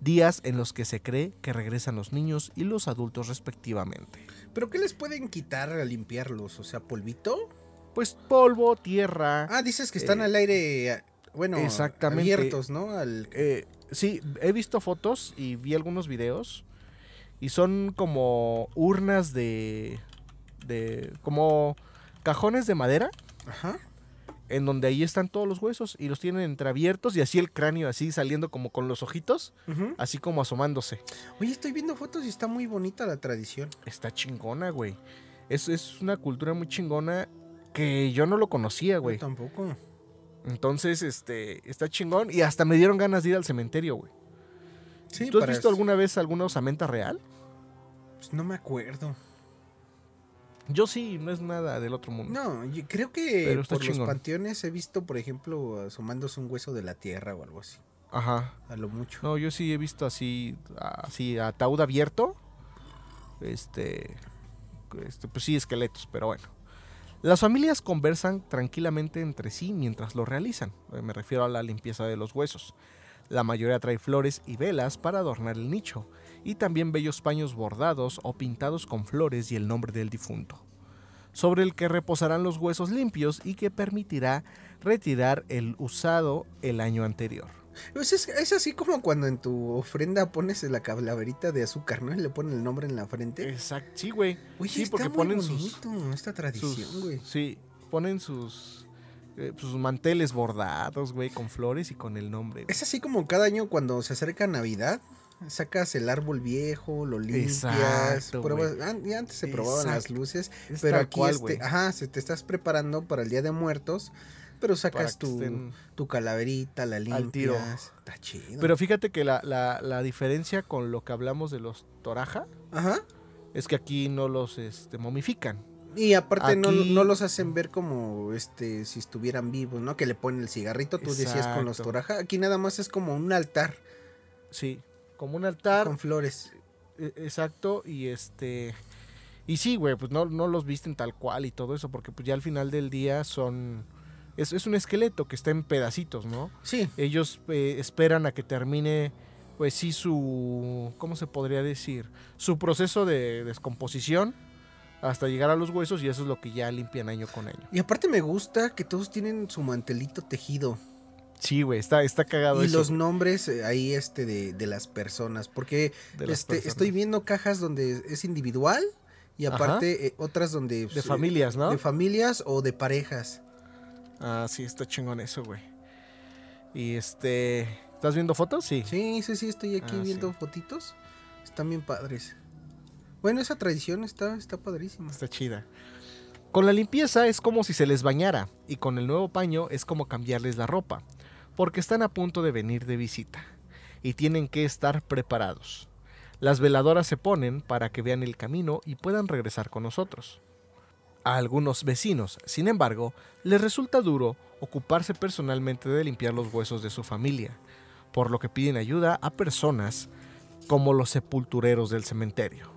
días en los que se cree que regresan los niños y los adultos respectivamente. ¿Pero qué les pueden quitar al limpiarlos? O sea, polvito. Pues polvo, tierra. Ah, dices que están Eh, al aire, bueno, exactamente. abiertos, ¿no? Al... Eh, sí, he visto fotos y vi algunos videos y son como urnas de, de como cajones de madera Ajá. En donde ahí están todos los huesos y los tienen entreabiertos y así el cráneo así saliendo como con los ojitos, así como asomándose. Oye, estoy viendo fotos y está muy bonita la tradición. Está chingona, güey. Es, es una cultura muy chingona que yo no lo conocía, Yo güey. tampoco. Entonces, este, está chingón y hasta me dieron ganas de ir al cementerio, güey. Sí, ¿Tú has visto alguna vez alguna osamenta real? Pues no me acuerdo. Yo sí, no es nada del otro mundo. No, yo creo que por los panteones he visto, por ejemplo, asomándose un hueso de la tierra o algo así. Ajá. A lo mucho. No, yo sí he visto así, así ataúd abierto. Este, este, pues sí, esqueletos, pero bueno. Las familias conversan tranquilamente entre sí mientras lo realizan. Eh, Me refiero a la limpieza de los huesos. La mayoría trae flores y velas para adornar el nicho, y también bellos paños bordados o pintados con flores y el nombre del difunto, sobre el que reposarán los huesos limpios y que permitirá retirar el usado el año anterior. Pues es, es así como cuando en tu ofrenda pones la calaverita de azúcar, ¿no? Y le ponen el nombre en la frente. Exacto, sí, güey. Oye, sí, está porque muy ponen sus, bonito esta tradición, sus- güey. sí, ponen sus eh, sus manteles bordados, güey, con flores y con el nombre. güey. Es así como cada año cuando se acerca Navidad, sacas el árbol viejo, lo limpias, Exacto, pruebas, antes se probaban las luces, Es pero aquí cual, este, ajá, se te estás preparando para el Día de Muertos, pero sacas tu, tu calaverita, la limpias. tiro. Está chido. Pero fíjate que la, la- la diferencia con lo que hablamos de los toraja Ajá. es que aquí no los este, momifican. Y aparte no, Aquí- no los hacen ver como este si estuvieran vivos, ¿no? Que le ponen el cigarrito, tú decías con los toraja. Aquí nada más es como un altar Sí, como un altar. con flores. E- Exacto, y este. Y sí, güey, pues no, no los visten tal cual y todo eso, porque pues ya al final del día son. Es, es un esqueleto que está en pedacitos, ¿no? Sí, Ellos eh, esperan a que termine, pues sí, su. ¿Cómo se podría decir? Su proceso de descomposición hasta llegar a los huesos, y eso es lo que ya limpian año con año. y aparte me gusta que todos tienen su mantelito tejido. Sí, güey, está, está cagado Y eso. los nombres eh, ahí este de, de las personas. Porque de las este, personas. estoy viendo cajas donde es individual y aparte eh, otras donde... De familias, ¿no? De familias o de parejas. Ah, sí, está chingón eso, güey. Y este. ¿Estás viendo fotos? Sí. Sí, sí, sí, estoy aquí Ah, viendo sí. fotitos. Están bien padres. Bueno, esa tradición está, está padrísima. Está chida. Con la limpieza es como si se les bañara y con el nuevo paño es como cambiarles la ropa, porque están a punto de venir de visita y tienen que estar preparados. Las veladoras se ponen para que vean el camino y puedan regresar con nosotros. A algunos vecinos, sin embargo, les resulta duro ocuparse personalmente de limpiar los huesos de su familia, por lo que piden ayuda a personas como los sepultureros del cementerio.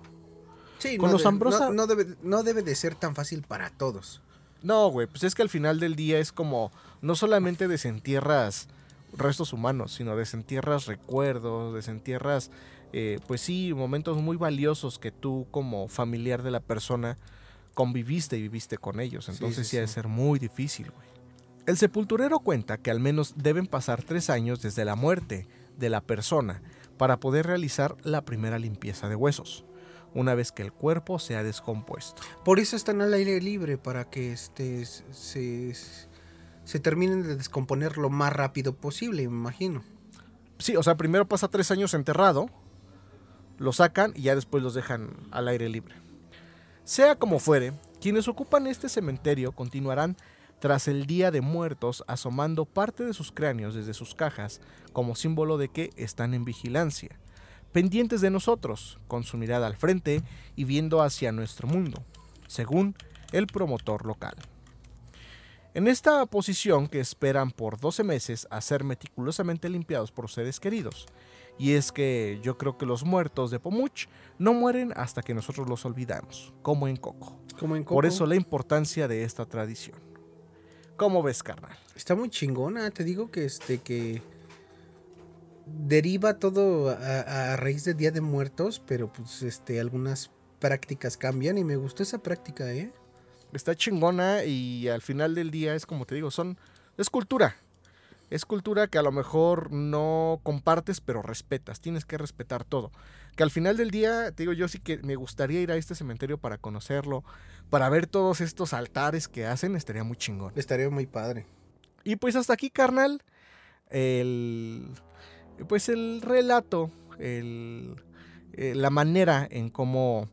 Sí, Con no, los de- Ambrosa- no, no debe, no debe de ser tan fácil para todos. No, güey, pues es que al final del día es como no solamente desentierras restos humanos, sino desentierras recuerdos, desentierras, eh, pues sí, momentos muy valiosos que tú como familiar de la persona conviviste y viviste con ellos. Entonces sí, sí, ha de ser muy difícil, güey. El sepulturero cuenta que al menos deben pasar tres años desde la muerte de la persona para poder realizar la primera limpieza de huesos, una vez que el cuerpo se ha descompuesto. Por eso están al aire libre, para que este, se, se terminen de descomponer lo más rápido posible, me imagino. Sí, o sea, primero pasa tres años enterrado, lo sacan y ya después los dejan al aire libre. Sea como fuere, quienes ocupan este cementerio continuarán tras el Día de Muertos asomando parte de sus cráneos desde sus cajas como símbolo de que están en vigilancia, pendientes de nosotros, con su mirada al frente y viendo hacia nuestro mundo, según el promotor local. En esta posición que esperan por 12 meses a ser meticulosamente limpiados por seres queridos. Y es que yo creo que los muertos de Pomuch no mueren hasta que nosotros los olvidamos, como en Coco. Como en Por Coco. eso la importancia de esta tradición. ¿Cómo ves, carnal? Está muy chingona, te digo que este que deriva todo a, a raíz de Día de Muertos, pero pues este algunas prácticas cambian y me gustó esa práctica, ¿eh? Está chingona y al final del día es como te digo, son es cultura. Es cultura que a lo mejor no compartes, pero respetas. Tienes que respetar todo. Que al final del día, te digo, yo sí que me gustaría ir a este cementerio para conocerlo, para ver todos estos altares que hacen, estaría muy chingón. Estaría muy padre. Y pues hasta aquí, carnal, el, pues el relato, el, eh, la manera en cómo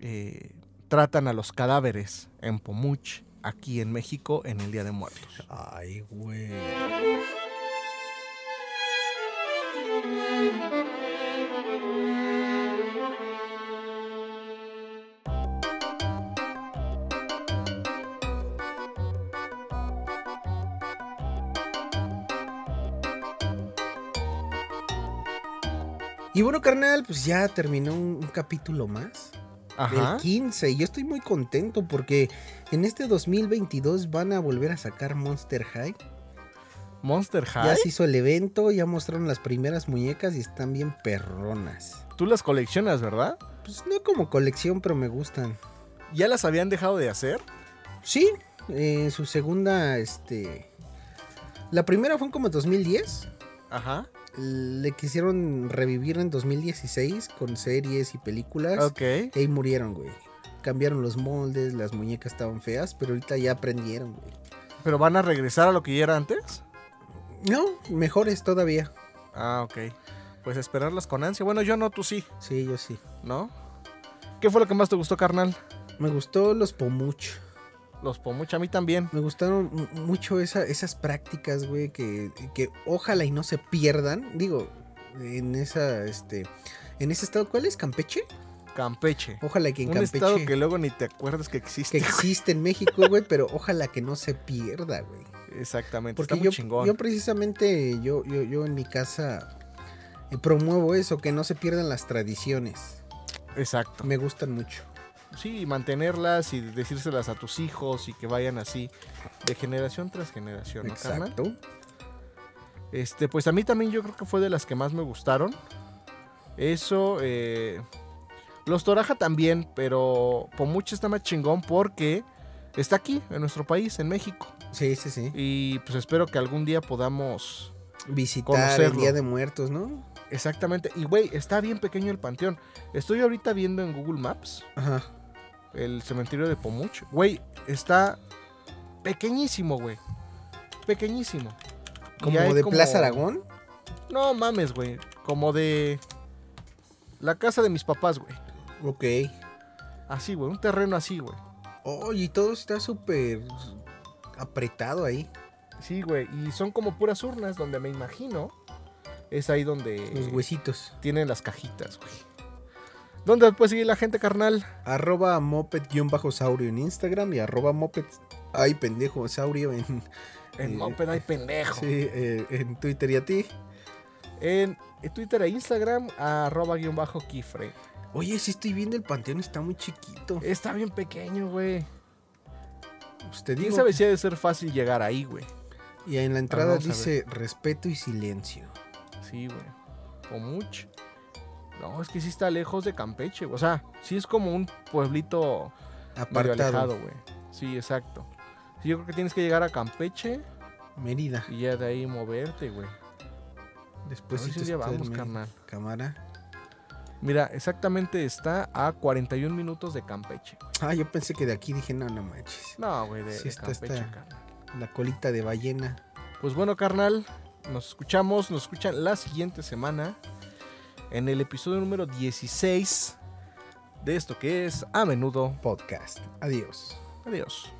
eh, tratan a los cadáveres en Pomuch, aquí en México, en el Día de Muertos. Ay, güey. Y bueno, carnal, pues ya terminó un, un capítulo más. Ajá. El 15. Y yo estoy muy contento porque en este 2022 van a volver a sacar Monster High. Monster Ya High. se hizo el evento, ya mostraron las primeras muñecas y están bien perronas. Tú las coleccionas, ¿verdad? Pues no como colección, pero me gustan. ¿Ya las habían dejado de hacer? Sí, eh, su segunda, este... La primera fue como en 2010. Ajá. Le quisieron revivir en 2016 con series y películas. Ok. Y ahí murieron, güey. Cambiaron los moldes, las muñecas estaban feas, pero ahorita ya aprendieron, güey. ¿Pero van a regresar a lo que ya era antes? No, mejores todavía. Ah, ok. Pues esperarlas con ansia. Bueno, yo no, tú sí, Sí, yo sí. ¿no? ¿Qué fue lo que más te gustó, carnal? Me gustó los Pomuch. Los Pomuch, a mí también. Me gustaron mu- mucho esa- esas prácticas, güey, que, que ojalá y no se pierdan. Digo, en esa, este, en ese estado, ¿cuál es? ¿Campeche? Campeche. Ojalá que en Un Campeche estado que luego ni te acuerdas que que existe. existe en México, güey, pero ojalá que no se pierda, güey. Exactamente. Porque está muy yo, chingón. yo precisamente, yo, yo, yo en mi casa eh, promuevo eso, que no se pierdan las tradiciones. Exacto. Me gustan mucho. Sí, mantenerlas y decírselas a tus hijos y que vayan así de generación tras generación, ¿no, carnal? Exacto. Este, pues a mí también yo creo que fue de las que más me gustaron. Eso, eh, los Toraja también, pero Pomuch está más chingón porque está aquí, en nuestro país, en México. Sí, sí, sí. Y pues espero que algún día podamos... Visitar el Conocerlo. Día de Muertos, ¿no? Exactamente. Y güey, está bien pequeño el panteón. Estoy ahorita viendo en Google Maps Ajá. El cementerio de Pomuch. Güey, está pequeñísimo, güey. Pequeñísimo. Como de Plaza Aragón. No mames, güey. Como de la casa de mis papás, güey. Ok. Así, güey. Un terreno así, güey. Oye, y todo está súper apretado ahí. Sí, güey. Y son como puras urnas donde me imagino es ahí donde Los huesitos. tienen las cajitas, güey. ¿Dónde puede seguir la gente, carnal? Arroba moped-saurio en Instagram y arroba moped... Ay, pendejo, saurio en... En eh, Moped hay pendejo. Sí, eh, en Twitter y a ti. En Twitter e Instagram, arroba guion bajo kifre. Oye, sí estoy viendo el panteón, está muy chiquito. Está bien pequeño, güey. Te ¿Quién digo. sabe si ha de ser fácil llegar ahí, güey? Y en la entrada vamos a dice respeto y silencio. Sí, güey. O mucho. No, es que sí está lejos de Campeche, güey. O sea, sí es como un pueblito medio Apartado. alejado, güey. Sí, exacto. Sí, yo creo que tienes que llegar a Campeche Mérida. y ya de ahí moverte, güey. Después sí si en Mérida. carnal. Cámara. Mira, exactamente está a 41 minutos de Campeche. Ah, yo pensé que de aquí dije, no, no manches. No, güey, de, Sí de Campeche, está. carnal. La colita de ballena. Pues bueno, carnal, nos escuchamos, nos escuchan la siguiente semana en el episodio número 16 de esto que es a menudo. Podcast. Adiós. Adiós.